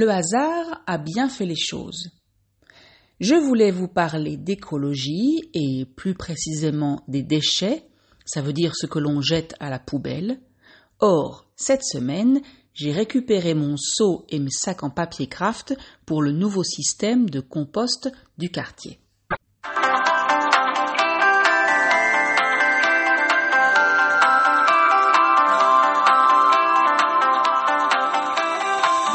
Le hasard a bien fait les choses. Je voulais vous parler d'écologie et plus précisément des déchets, ça veut dire ce que l'on jette à la poubelle. Or, cette semaine, j'ai récupéré mon seau et mes sacs en papier craft pour le nouveau système de compost du quartier.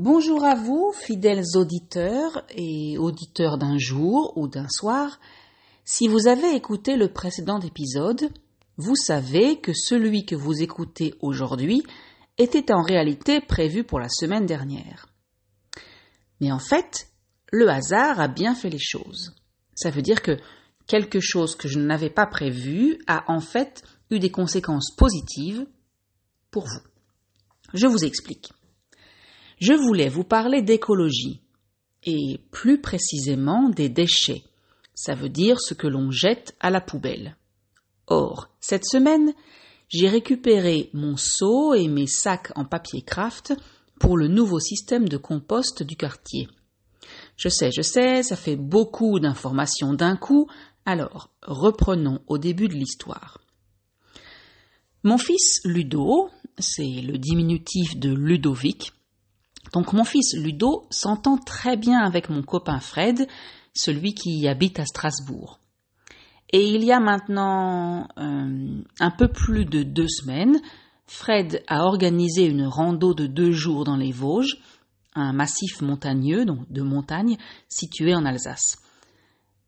Bonjour à vous, fidèles auditeurs et auditeurs d'un jour ou d'un soir. Si vous avez écouté le précédent épisode, vous savez que celui que vous écoutez aujourd'hui était en réalité prévu pour la semaine dernière. Mais en fait, le hasard a bien fait les choses. Ça veut dire que quelque chose que je n'avais pas prévu a en fait eu des conséquences positives pour vous. Je vous explique. Je voulais vous parler d'écologie et plus précisément des déchets. Ça veut dire ce que l'on jette à la poubelle. Or, cette semaine, j'ai récupéré mon seau et mes sacs en papier craft pour le nouveau système de compost du quartier. Je sais, je sais, ça fait beaucoup d'informations d'un coup, alors reprenons au début de l'histoire. Mon fils Ludo, c'est le diminutif de Ludovic, donc mon fils Ludo s'entend très bien avec mon copain Fred, celui qui habite à Strasbourg. Et il y a maintenant euh, un peu plus de deux semaines, Fred a organisé une rando de deux jours dans les Vosges, un massif montagneux, donc de montagne, situé en Alsace.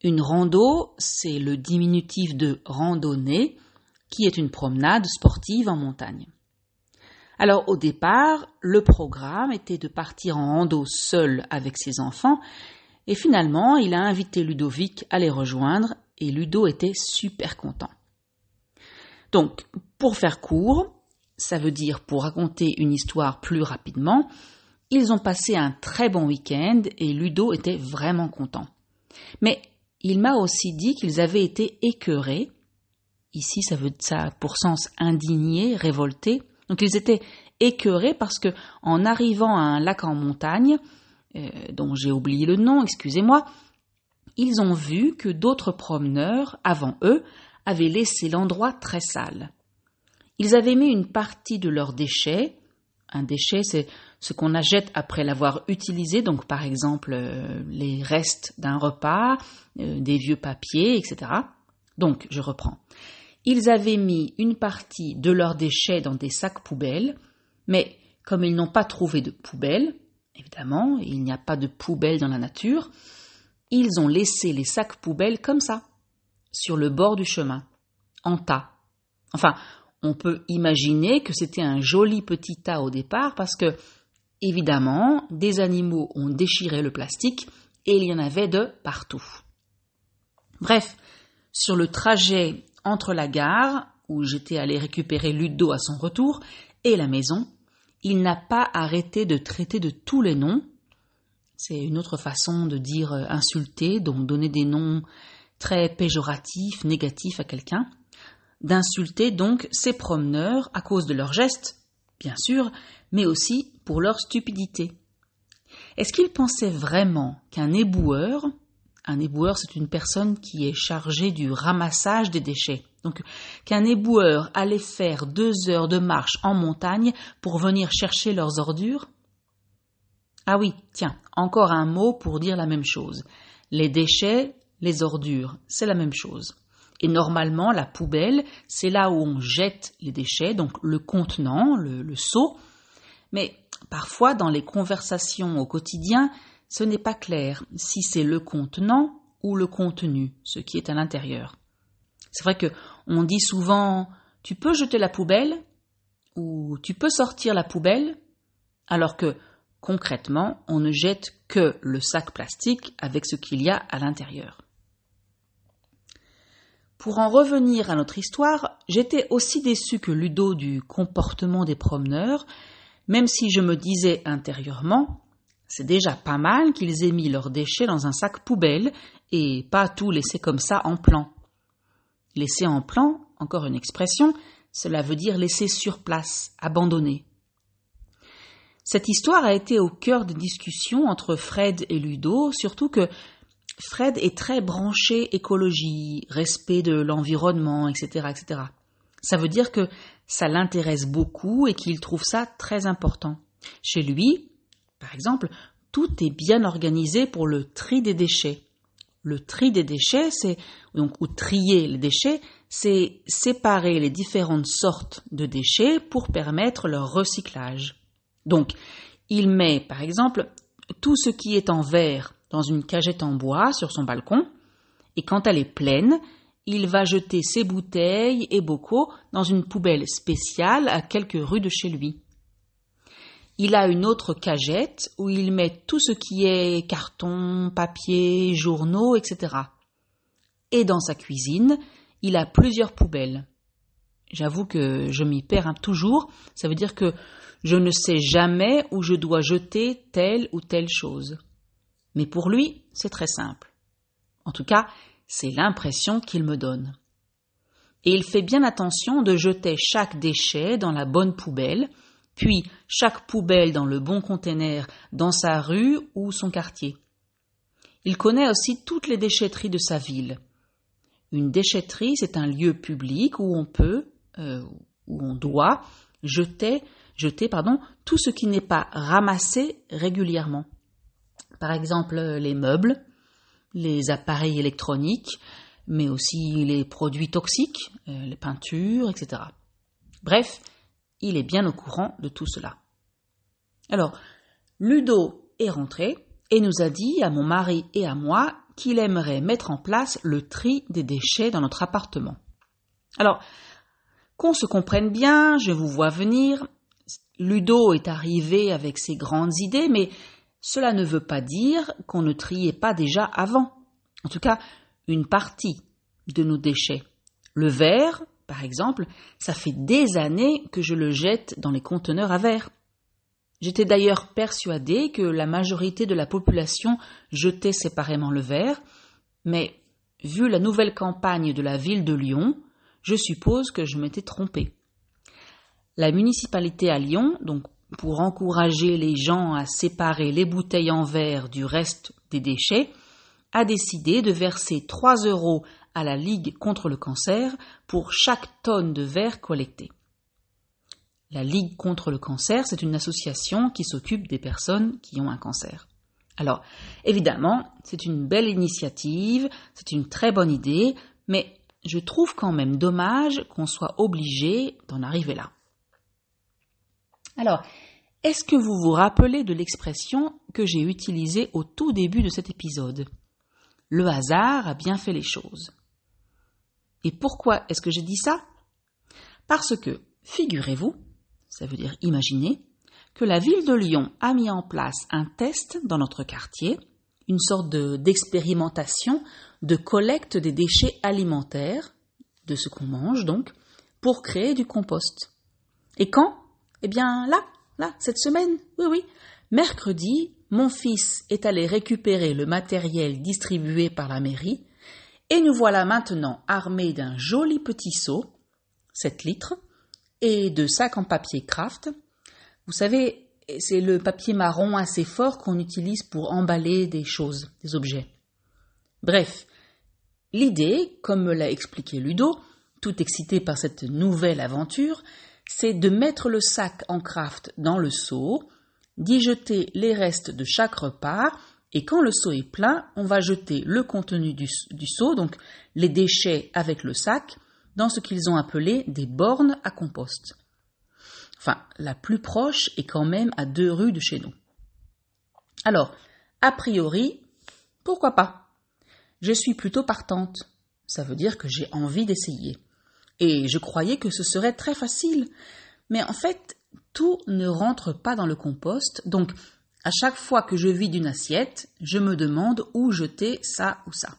Une rando, c'est le diminutif de randonnée, qui est une promenade sportive en montagne. Alors au départ, le programme était de partir en rando seul avec ses enfants, et finalement il a invité Ludovic à les rejoindre et Ludo était super content. Donc, pour faire court, ça veut dire pour raconter une histoire plus rapidement, ils ont passé un très bon week-end et Ludo était vraiment content. Mais il m'a aussi dit qu'ils avaient été écœurés. Ici, ça veut ça pour sens indigné, révolté. Donc, ils étaient écœurés parce que, en arrivant à un lac en montagne, euh, dont j'ai oublié le nom, excusez-moi, ils ont vu que d'autres promeneurs, avant eux, avaient laissé l'endroit très sale. Ils avaient mis une partie de leurs déchets, un déchet c'est ce qu'on achète après l'avoir utilisé, donc par exemple euh, les restes d'un repas, euh, des vieux papiers, etc. Donc je reprends. Ils avaient mis une partie de leurs déchets dans des sacs poubelles, mais comme ils n'ont pas trouvé de poubelle, évidemment, il n'y a pas de poubelle dans la nature, ils ont laissé les sacs poubelles comme ça, sur le bord du chemin, en tas. Enfin, on peut imaginer que c'était un joli petit tas au départ parce que, évidemment, des animaux ont déchiré le plastique et il y en avait de partout. Bref, sur le trajet entre la gare, où j'étais allé récupérer Ludo à son retour, et la maison, il n'a pas arrêté de traiter de tous les noms, c'est une autre façon de dire euh, insulter, donc donner des noms très péjoratifs, négatifs à quelqu'un. D'insulter donc ces promeneurs à cause de leurs gestes, bien sûr, mais aussi pour leur stupidité. Est-ce qu'il pensait vraiment qu'un éboueur, un éboueur c'est une personne qui est chargée du ramassage des déchets, donc qu'un éboueur allait faire deux heures de marche en montagne pour venir chercher leurs ordures ah oui, tiens, encore un mot pour dire la même chose. Les déchets, les ordures, c'est la même chose. Et normalement, la poubelle, c'est là où on jette les déchets, donc le contenant, le, seau. Mais parfois, dans les conversations au quotidien, ce n'est pas clair si c'est le contenant ou le contenu, ce qui est à l'intérieur. C'est vrai que on dit souvent tu peux jeter la poubelle ou tu peux sortir la poubelle alors que concrètement, on ne jette que le sac plastique avec ce qu'il y a à l'intérieur. Pour en revenir à notre histoire, j'étais aussi déçu que Ludo du comportement des promeneurs, même si je me disais intérieurement c'est déjà pas mal qu'ils aient mis leurs déchets dans un sac poubelle et pas tout laisser comme ça en plan. Laisser en plan, encore une expression, cela veut dire laisser sur place, abandonner. Cette histoire a été au cœur des discussions entre Fred et Ludo, surtout que Fred est très branché écologie, respect de l'environnement, etc., etc. Ça veut dire que ça l'intéresse beaucoup et qu'il trouve ça très important. Chez lui, par exemple, tout est bien organisé pour le tri des déchets. Le tri des déchets, c'est donc ou trier les déchets, c'est séparer les différentes sortes de déchets pour permettre leur recyclage. Donc, il met par exemple tout ce qui est en verre dans une cagette en bois sur son balcon, et quand elle est pleine, il va jeter ses bouteilles et bocaux dans une poubelle spéciale à quelques rues de chez lui. Il a une autre cagette où il met tout ce qui est carton, papier, journaux, etc. Et dans sa cuisine, il a plusieurs poubelles. J'avoue que je m'y perds toujours. Ça veut dire que je ne sais jamais où je dois jeter telle ou telle chose. Mais pour lui, c'est très simple. En tout cas, c'est l'impression qu'il me donne. Et il fait bien attention de jeter chaque déchet dans la bonne poubelle, puis chaque poubelle dans le bon conteneur dans sa rue ou son quartier. Il connaît aussi toutes les déchetteries de sa ville. Une déchetterie, c'est un lieu public où on peut, euh, où on doit jeter, tout ce qui n'est pas ramassé régulièrement. Par exemple, les meubles, les appareils électroniques, mais aussi les produits toxiques, euh, les peintures, etc. Bref, il est bien au courant de tout cela. Alors, Ludo est rentré et nous a dit à mon mari et à moi qu'il aimerait mettre en place le tri des déchets dans notre appartement. Alors, qu'on se comprenne bien, je vous vois venir. Ludo est arrivé avec ses grandes idées, mais cela ne veut pas dire qu'on ne triait pas déjà avant. En tout cas, une partie de nos déchets. Le verre, par exemple, ça fait des années que je le jette dans les conteneurs à verre. J'étais d'ailleurs persuadée que la majorité de la population jetait séparément le verre, mais vu la nouvelle campagne de la ville de Lyon, je suppose que je m'étais trompée. La municipalité à Lyon, donc pour encourager les gens à séparer les bouteilles en verre du reste des déchets, a décidé de verser 3 euros à la Ligue contre le cancer pour chaque tonne de verre collectée. La Ligue contre le cancer, c'est une association qui s'occupe des personnes qui ont un cancer. Alors, évidemment, c'est une belle initiative, c'est une très bonne idée, mais je trouve quand même dommage qu'on soit obligé d'en arriver là. Alors, est-ce que vous vous rappelez de l'expression que j'ai utilisée au tout début de cet épisode? Le hasard a bien fait les choses. Et pourquoi est-ce que j'ai dit ça? Parce que, figurez-vous, ça veut dire imaginez, que la ville de Lyon a mis en place un test dans notre quartier, une sorte d'expérimentation de, collecte des déchets alimentaires, de ce qu'on mange donc, pour créer du compost. Et quand? Eh bien là, là, cette semaine, oui, oui. Mercredi, mon fils est allé récupérer le matériel distribué par la mairie et nous voilà maintenant armés d'un joli petit seau, 7 litres, et de sacs en papier craft. Vous savez, c'est le papier marron assez fort qu'on utilise pour emballer des choses, des objets. Bref, l'idée, comme me l'a expliqué Ludo, tout excité par cette nouvelle aventure, c'est de mettre le sac en craft dans le seau, d'y jeter les restes de chaque repas et quand le seau est plein, on va jeter le contenu du, seau, donc les déchets avec le sac, dans ce qu'ils ont appelé des bornes à compost. Enfin, la plus proche est quand même à deux rues de chez nous. Alors, a priori, pourquoi pas? Je suis plutôt partante. Ça veut dire que j'ai envie d'essayer. Et je croyais que ce serait très facile. Mais en fait, tout ne rentre pas dans le compost, donc à chaque fois que je vide une assiette, je me demande où jeter ça ou ça.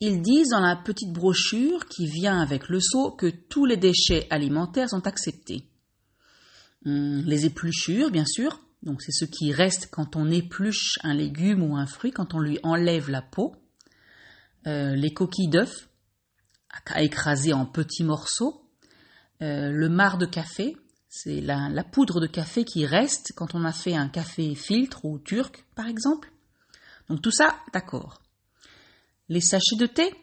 Ils disent dans la petite brochure qui vient avec le seau que tous les déchets alimentaires sont acceptés. Hum, les épluchures, bien sûr, donc c'est ce qui reste quand on épluche un légume ou un fruit, quand on lui enlève la peau. Euh, les coquilles d'œufs, à écraser en petits morceaux. Euh, le marc de café, c'est la, poudre de café qui reste quand on a fait un café filtre ou turc, par exemple. Donc tout ça, d'accord. Les sachets de thé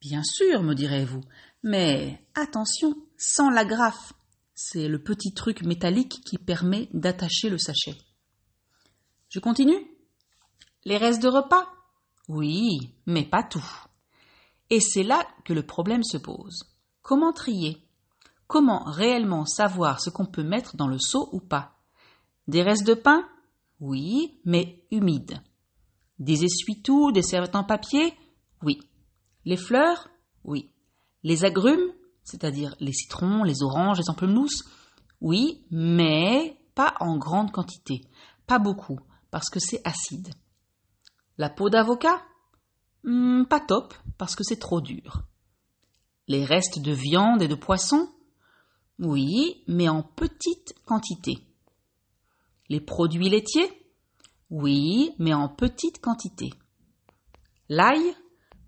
Bien sûr, me direz-vous. Mais attention, sans l'agrafe. C'est le petit truc métallique qui permet d'attacher le sachet. Je continue Les restes de repas? Oui, mais pas tout. Et c'est là que le problème se pose. Comment trier? Comment réellement savoir ce qu'on peut mettre dans le seau ou pas? Des restes de pain? Oui, mais humides. Des essuie-tout, des serviettes en papier? Oui. Les fleurs? Oui. Les agrumes, c'est-à-dire les citrons, les oranges, les pamplemousses? Oui, mais pas en grande quantité. Pas beaucoup, parce que c'est acide. La peau d'avocat? Hmm, pas top, parce que c'est trop dur. Les restes de viande et de poisson? Oui, mais en petite quantité. Les produits laitiers Oui, mais en petite quantité. L'ail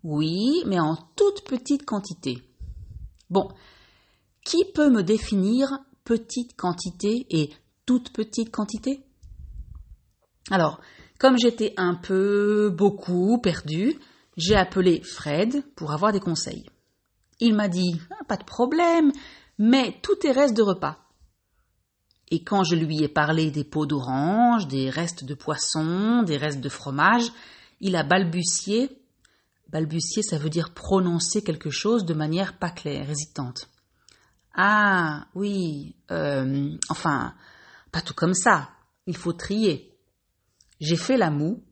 Oui, mais en toute petite quantité. Bon, qui peut me définir petite quantité et toute petite quantité? Alors, comme j'étais un peu beaucoup perdu, j'ai appelé Fred pour avoir des conseils. Il m'a dit ah, Pas de problème, mais tout est reste de repas. Et quand je lui ai parlé des pots d'orange, des restes de poisson, des restes de fromage, il a balbutié. Balbutier, ça veut dire prononcer quelque chose de manière pas claire, hésitante. Ah, oui, euh, enfin, pas tout comme ça. Il faut trier. J'ai fait la moue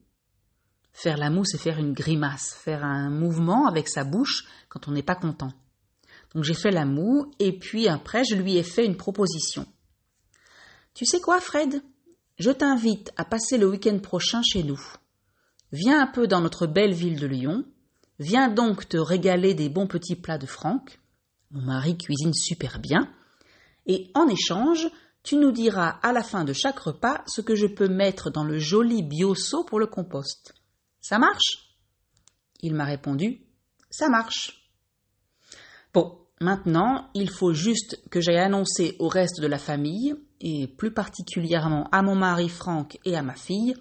Faire la moue, c'est faire une grimace, faire un mouvement avec sa bouche quand on n'est pas content. Donc j'ai fait la moue et puis après je lui ai fait une proposition. Tu sais quoi, Fred? Je t'invite à passer le week-end prochain chez nous. Viens un peu dans notre belle ville de Lyon. Viens donc te régaler des bons petits plats de Franck. Mon mari cuisine super bien. Et en échange, tu nous diras à la fin de chaque repas ce que je peux mettre dans le joli bioseau pour le compost. Ça marche? Il m'a répondu Ça marche. Bon, maintenant, il faut juste que j'aille annoncer au reste de la famille, et plus particulièrement à mon mari Franck et à ma fille,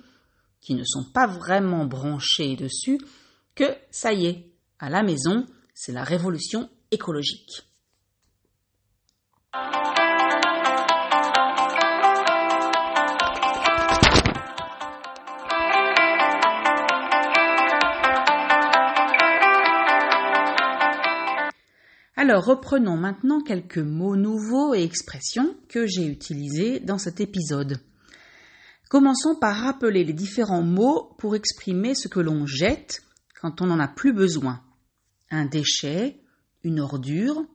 qui ne sont pas vraiment branchés dessus, que ça y est, à la maison, c'est la révolution écologique. Alors reprenons maintenant quelques mots nouveaux et expressions que j'ai utilisés dans cet épisode. Commençons par rappeler les différents mots pour exprimer ce que l'on jette quand on n'en a plus besoin. Un déchet, une ordure,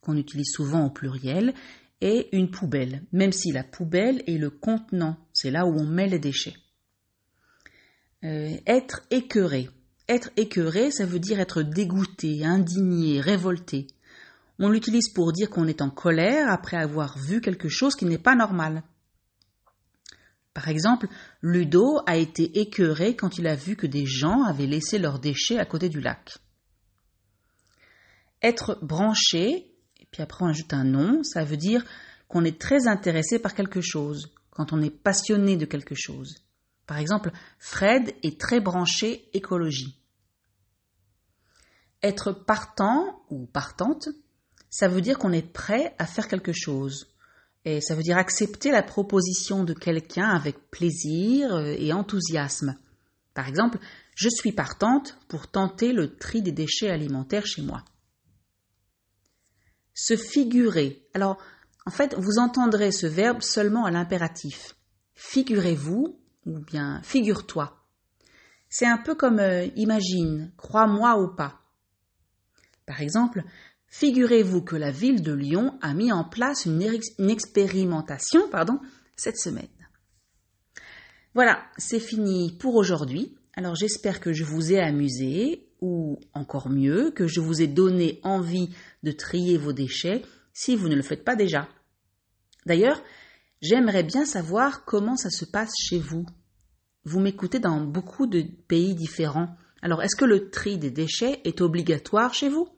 qu'on utilise souvent au pluriel, et une poubelle, même si la poubelle est le contenant, c'est là où on met les déchets. Euh, être écœuré. Être écœuré, ça veut dire être dégoûté, indigné, révolté. On l'utilise pour dire qu'on est en colère après avoir vu quelque chose qui n'est pas normal. Par exemple, Ludo a été écœuré quand il a vu que des gens avaient laissé leurs déchets à côté du lac. Être branché, et puis après on ajoute un nom, ça veut dire qu'on est très intéressé par quelque chose, quand on est passionné de quelque chose. Par exemple, Fred est très branché écologie. Être partant ou partante, ça veut dire qu'on est prêt à faire quelque chose. Et ça veut dire accepter la proposition de quelqu'un avec plaisir et enthousiasme. Par exemple, je suis partante pour tenter le tri des déchets alimentaires chez moi. Se figurer. Alors, en fait, vous entendrez ce verbe seulement à l'impératif. Figurez-vous ou bien figure-toi. C'est un peu comme euh, imagine, crois-moi ou pas. Par exemple, Figurez-vous que la ville de Lyon a mis en place une, expérimentation pardon, cette semaine. Voilà, c'est fini pour aujourd'hui. Alors j'espère que je vous ai amusé, ou encore mieux, que je vous ai donné envie de trier vos déchets si vous ne le faites pas déjà. D'ailleurs, j'aimerais bien savoir comment ça se passe chez vous. Vous m'écoutez dans beaucoup de pays différents. Alors est-ce que le tri des déchets est obligatoire chez vous?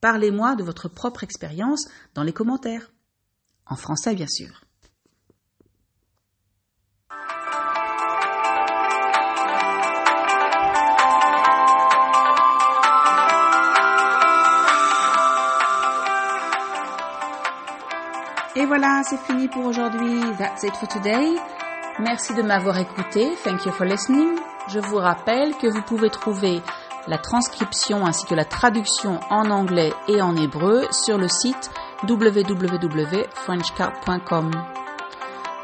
Parlez-moi de votre propre expérience dans les commentaires. En français, bien sûr. Et voilà, c'est fini pour aujourd'hui. That's it for today. Merci de m'avoir écouté. Thank you for listening. Je vous rappelle que vous pouvez trouver la transcription ainsi que la traduction en anglais et en hébreu sur le site www.frenchcard.com.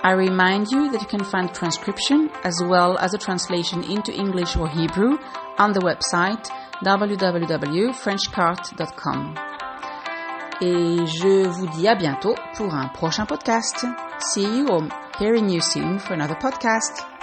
I remind you that you can find transcription as well as a translation into English or Hebrew on the website www.frenchcart.com et je vous dis à bientôt pour un prochain podcast. See you or hearing you soon for another podcast.